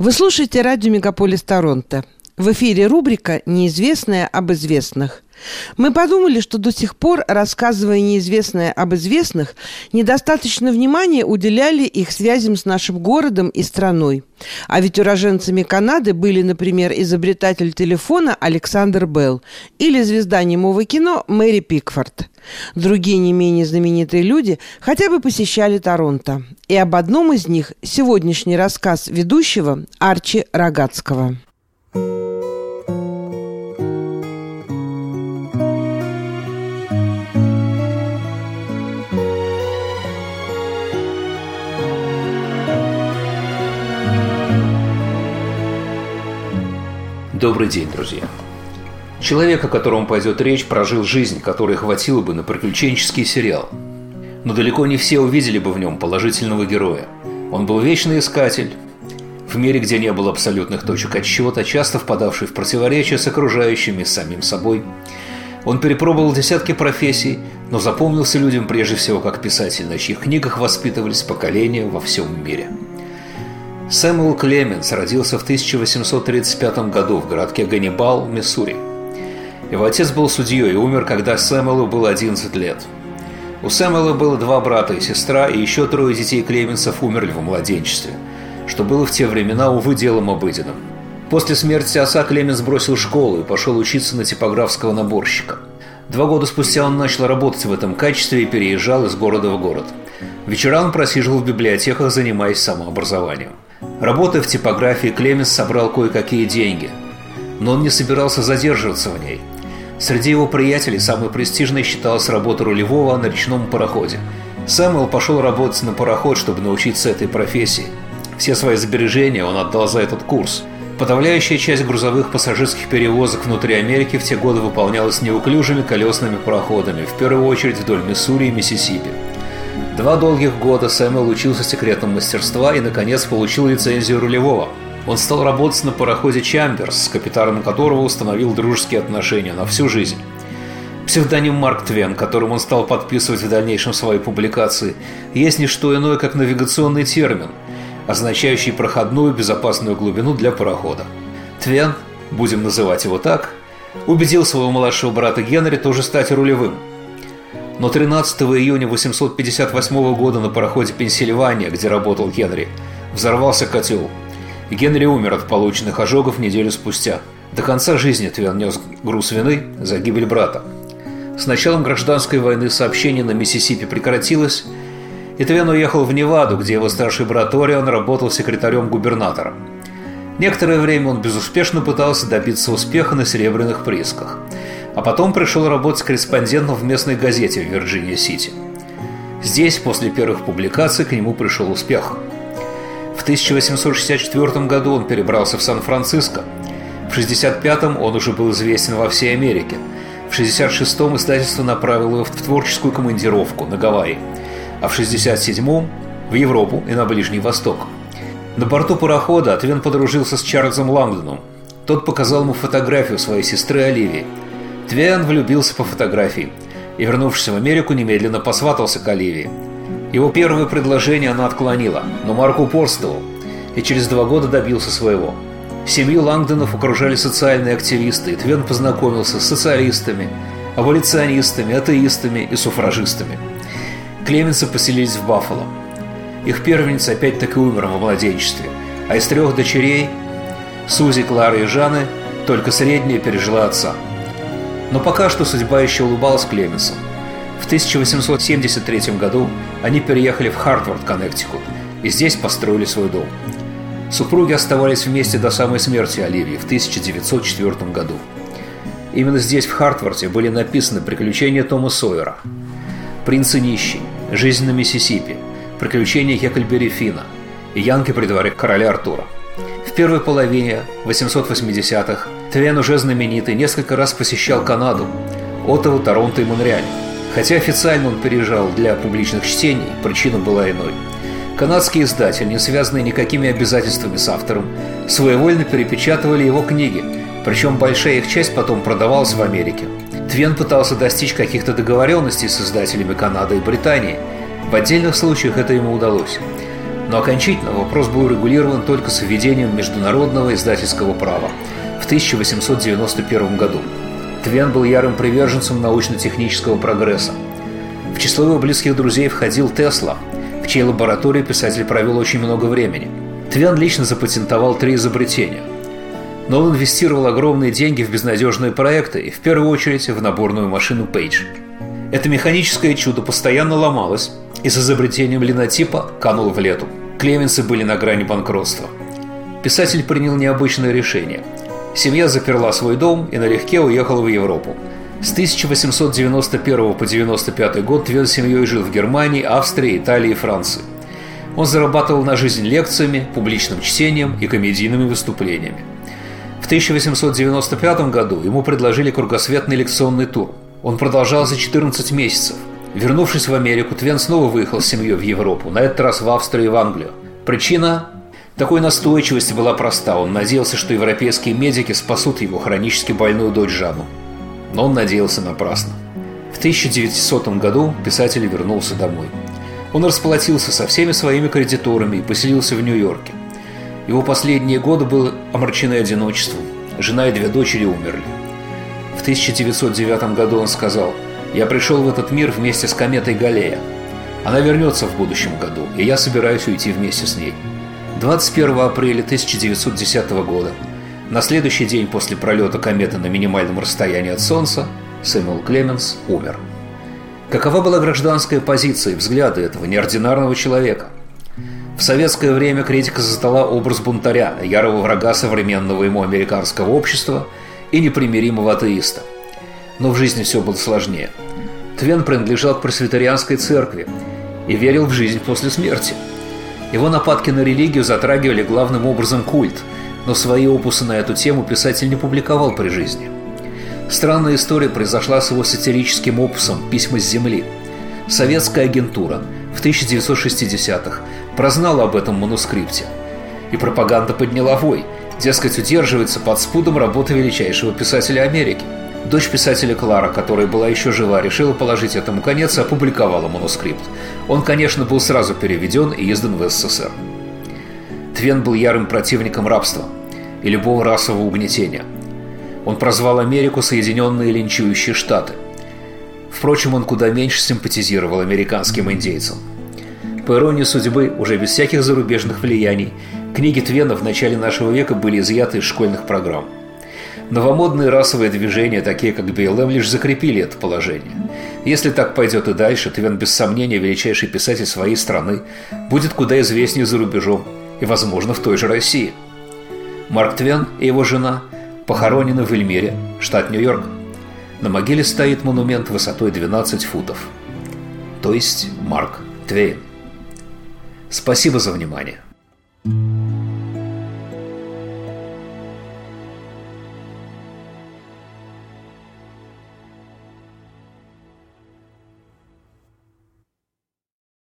Вы слушаете радио «Мегаполис Торонто». В эфире рубрика «Неизвестное об известных». Мы подумали, что до сих пор, рассказывая неизвестное об известных, недостаточно внимания уделяли их связям с нашим городом и страной. А ведь уроженцами Канады были, например, изобретатель телефона Александр Белл или звезда немого кино Мэри Пикфорд. Другие не менее знаменитые люди хотя бы посещали Торонто. И об одном из них сегодняшний рассказ ведущего Арчи Рогацкого. Добрый день, друзья. Человек, о котором пойдет речь, прожил жизнь, которой хватило бы на приключенческий сериал. Но далеко не все увидели бы в нем положительного героя. Он был вечный искатель, в мире, где не было абсолютных точек отсчета, часто впадавший в противоречия с окружающими, с самим собой. Он перепробовал десятки профессий, но запомнился людям прежде всего как писатель, на чьих книгах воспитывались поколения во всем мире – Сэмюэл Клеменс родился в 1835 году в городке Ганнибал, Миссури. Его отец был судьей и умер, когда Сэмюэлу было 11 лет. У Сэмюэла было два брата и сестра, и еще трое детей Клеменсов умерли в младенчестве, что было в те времена, увы, делом обыденным. После смерти отца Клеменс бросил школу и пошел учиться на типографского наборщика. Два года спустя он начал работать в этом качестве и переезжал из города в город. Вечера он просиживал в библиотеках, занимаясь самообразованием. Работая в типографии, Клеменс собрал кое-какие деньги. Но он не собирался задерживаться в ней. Среди его приятелей самой престижной считалась работа рулевого на речном пароходе. Сэмюэл пошел работать на пароход, чтобы научиться этой профессии. Все свои сбережения он отдал за этот курс. Подавляющая часть грузовых пассажирских перевозок внутри Америки в те годы выполнялась неуклюжими колесными пароходами, в первую очередь вдоль Миссури и Миссисипи. Два долгих года Сэмюэл учился секретам мастерства и, наконец, получил лицензию рулевого. Он стал работать на пароходе «Чамберс», с капитаном которого установил дружеские отношения на всю жизнь. Псевдоним Марк Твен, которым он стал подписывать в дальнейшем свои публикации, есть не что иное, как навигационный термин, означающий проходную безопасную глубину для парохода. Твен, будем называть его так, убедил своего младшего брата Генри тоже стать рулевым – но 13 июня 858 года на пароходе «Пенсильвания», где работал Генри, взорвался котел. Генри умер от полученных ожогов неделю спустя. До конца жизни Твен нес груз вины за гибель брата. С началом гражданской войны сообщение на Миссисипи прекратилось, и Твен уехал в Неваду, где его старший брат Орион работал секретарем губернатора. Некоторое время он безуспешно пытался добиться успеха на серебряных приисках – а потом пришел работать корреспондентом в местной газете в Вирджиния-Сити. Здесь, после первых публикаций, к нему пришел успех. В 1864 году он перебрался в Сан-Франциско. В 1965 он уже был известен во всей Америке. В 1966 издательство направило его в творческую командировку на Гавайи, а в 1967 в Европу и на Ближний Восток. На борту парохода Твен подружился с Чарльзом Лангдоном. Тот показал ему фотографию своей сестры Оливии – Твиан влюбился по фотографии и, вернувшись в Америку, немедленно посватался к Оливии. Его первое предложение она отклонила, но Марк упорствовал и через два года добился своего. Семью Лангдонов окружали социальные активисты, и Твен познакомился с социалистами, аболиционистами, атеистами и суфражистами. Клеменсы поселились в Баффало. Их первенец опять-таки умер во младенчестве, а из трех дочерей – Сузи, Клары и Жаны – только средняя пережила отца – но пока что судьба еще улыбалась Клеменсу. В 1873 году они переехали в Хартвард, Коннектикут, и здесь построили свой дом. Супруги оставались вместе до самой смерти Оливии в 1904 году. Именно здесь, в Хартварде, были написаны «Приключения Тома Сойера», «Принц и нищий», «Жизнь на Миссисипи», «Приключения Хекльбери Фина» и «Янки при дворе короля Артура». В первой половине 880-х Твен уже знаменитый несколько раз посещал Канаду, Оттаву, Торонто и Монреаль. Хотя официально он переезжал для публичных чтений, причина была иной. Канадские издатели, не связанные никакими обязательствами с автором, своевольно перепечатывали его книги, причем большая их часть потом продавалась в Америке. Твен пытался достичь каких-то договоренностей с издателями Канады и Британии. В отдельных случаях это ему удалось. Но окончательно вопрос был урегулирован только с введением международного издательского права в 1891 году. Твен был ярым приверженцем научно-технического прогресса. В число его близких друзей входил Тесла, в чьей лаборатории писатель провел очень много времени. Твен лично запатентовал три изобретения. Но он инвестировал огромные деньги в безнадежные проекты и в первую очередь в наборную машину Page. Это механическое чудо постоянно ломалось и с изобретением линотипа канул в лету. Клеменсы были на грани банкротства. Писатель принял необычное решение. Семья заперла свой дом и налегке уехала в Европу. С 1891 по 1995 год Твен с семьей жил в Германии, Австрии, Италии и Франции. Он зарабатывал на жизнь лекциями, публичным чтением и комедийными выступлениями. В 1895 году ему предложили кругосветный лекционный тур. Он продолжался 14 месяцев. Вернувшись в Америку, Твен снова выехал с семьей в Европу, на этот раз в Австрию и в Англию. Причина такой настойчивости была проста. Он надеялся, что европейские медики спасут его хронически больную дочь Жанну. Но он надеялся напрасно. В 1900 году писатель вернулся домой. Он расплатился со всеми своими кредиторами и поселился в Нью-Йорке. Его последние годы были омрачены одиночеством. Жена и две дочери умерли. В 1909 году он сказал – я пришел в этот мир вместе с кометой Галея. Она вернется в будущем году, и я собираюсь уйти вместе с ней. 21 апреля 1910 года, на следующий день после пролета кометы на минимальном расстоянии от Солнца, Сэмюэл Клеменс умер. Какова была гражданская позиция и взгляды этого неординарного человека? В советское время критика создала образ бунтаря, ярого врага современного ему американского общества и непримиримого атеиста – но в жизни все было сложнее. Твен принадлежал к пресвитерианской церкви и верил в жизнь после смерти. Его нападки на религию затрагивали главным образом культ, но свои опусы на эту тему писатель не публиковал при жизни. Странная история произошла с его сатирическим опусом «Письма с земли». Советская агентура в 1960-х прознала об этом манускрипте. И пропаганда подняла вой, дескать, удерживается под спудом работы величайшего писателя Америки – Дочь писателя Клара, которая была еще жива, решила положить этому конец и опубликовала манускрипт. Он, конечно, был сразу переведен и издан в СССР. Твен был ярым противником рабства и любого расового угнетения. Он прозвал Америку Соединенные Линчующие Штаты. Впрочем, он куда меньше симпатизировал американским индейцам. По иронии судьбы, уже без всяких зарубежных влияний, книги Твена в начале нашего века были изъяты из школьных программ – Новомодные расовые движения, такие как БЛМ, лишь закрепили это положение. Если так пойдет и дальше, Твен без сомнения величайший писатель своей страны будет куда известнее за рубежом и, возможно, в той же России. Марк Твен и его жена похоронены в Эльмире, штат Нью-Йорк. На могиле стоит монумент высотой 12 футов. То есть Марк Твейн. Спасибо за внимание.